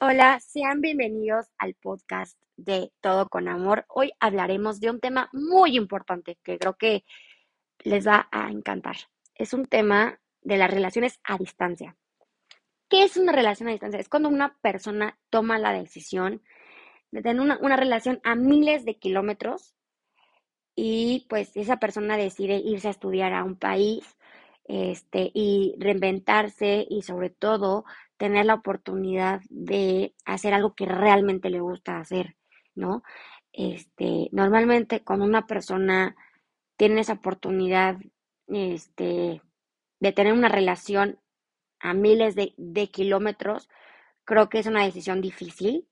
Hola, sean bienvenidos al podcast de Todo con Amor. Hoy hablaremos de un tema muy importante que creo que les va a encantar. Es un tema de las relaciones a distancia. ¿Qué es una relación a distancia? Es cuando una persona toma la decisión de tener una, relación a miles de kilómetros y pues esa persona decide irse a estudiar a un país este, y reinventarse y sobre todo tener la oportunidad de hacer algo que realmente le gusta hacer, ¿no? Este, normalmente cuando una persona tiene esa oportunidad, este, de tener una relación a miles de, de kilómetros, creo que es una decisión difícil,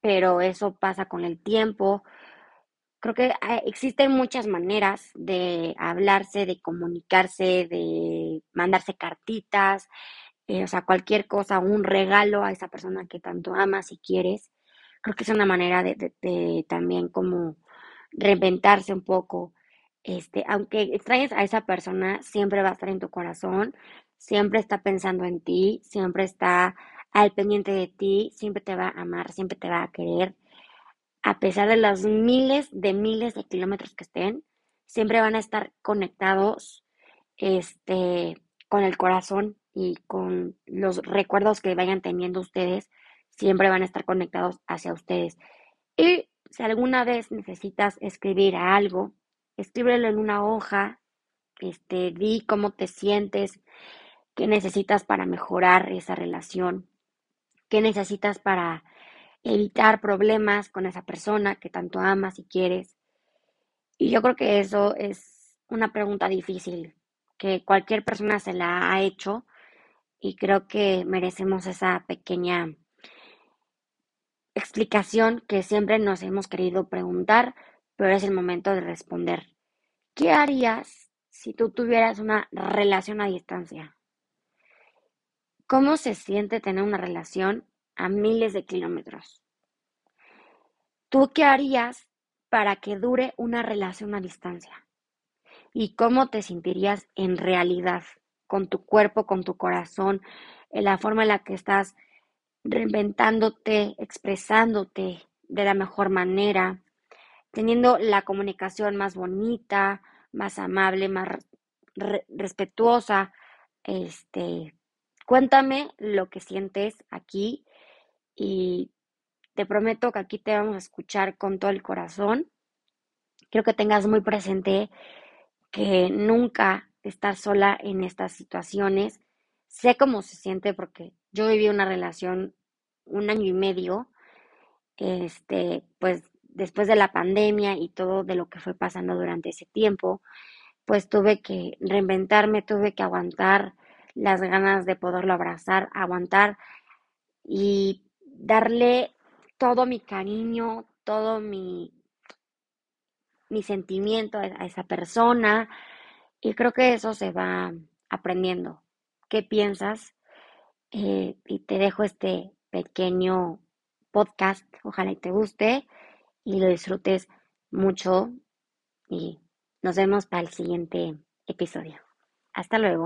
pero eso pasa con el tiempo, Creo que ah, existen muchas maneras de hablarse, de comunicarse, de mandarse cartitas, eh, o sea, cualquier cosa, un regalo a esa persona que tanto amas y quieres. Creo que es una manera de, también como reinventarse un poco. Este, aunque extrañes a esa persona, siempre va a estar en tu corazón, siempre está pensando en ti, siempre está al pendiente de ti, siempre te va a amar, siempre te va a querer a pesar de los miles de miles de kilómetros que estén, siempre van a estar conectados este, con el corazón y con los recuerdos que vayan teniendo ustedes, siempre van a estar conectados hacia ustedes. Y si alguna vez necesitas escribir algo, escríbelo en una hoja, este, di cómo te sientes, qué necesitas para mejorar esa relación, qué necesitas para evitar problemas con esa persona que tanto amas y quieres. Y yo creo que eso es una pregunta difícil, que cualquier persona se la ha hecho y creo que merecemos esa pequeña explicación que siempre nos hemos querido preguntar, pero es el momento de responder. ¿Qué harías si tú tuvieras una relación a distancia? ¿Cómo se siente tener una relación a miles de kilómetros? ¿Tú qué harías para que dure una relación a distancia? ¿Y cómo te sentirías en realidad con tu cuerpo, con tu corazón, en la forma en la que estás reinventándote, expresándote de la mejor manera, teniendo la comunicación más bonita, más amable, más re- respetuosa? Este, cuéntame lo que sientes aquí y te prometo que aquí te vamos a escuchar con todo el corazón. Quiero que tengas muy presente que nunca estás sola en estas situaciones. Sé cómo se siente porque yo viví una relación un año y medio, este, pues después de la pandemia y todo de lo que fue pasando durante ese tiempo, pues tuve que reinventarme, tuve que aguantar las ganas de poderlo abrazar, aguantar y darle todo mi cariño, todo mi, mi sentimiento a esa persona y creo que eso se va aprendiendo. ¿Qué piensas? Eh, y te dejo este pequeño podcast, ojalá y te guste y lo disfrutes mucho y nos vemos para el siguiente episodio. Hasta luego.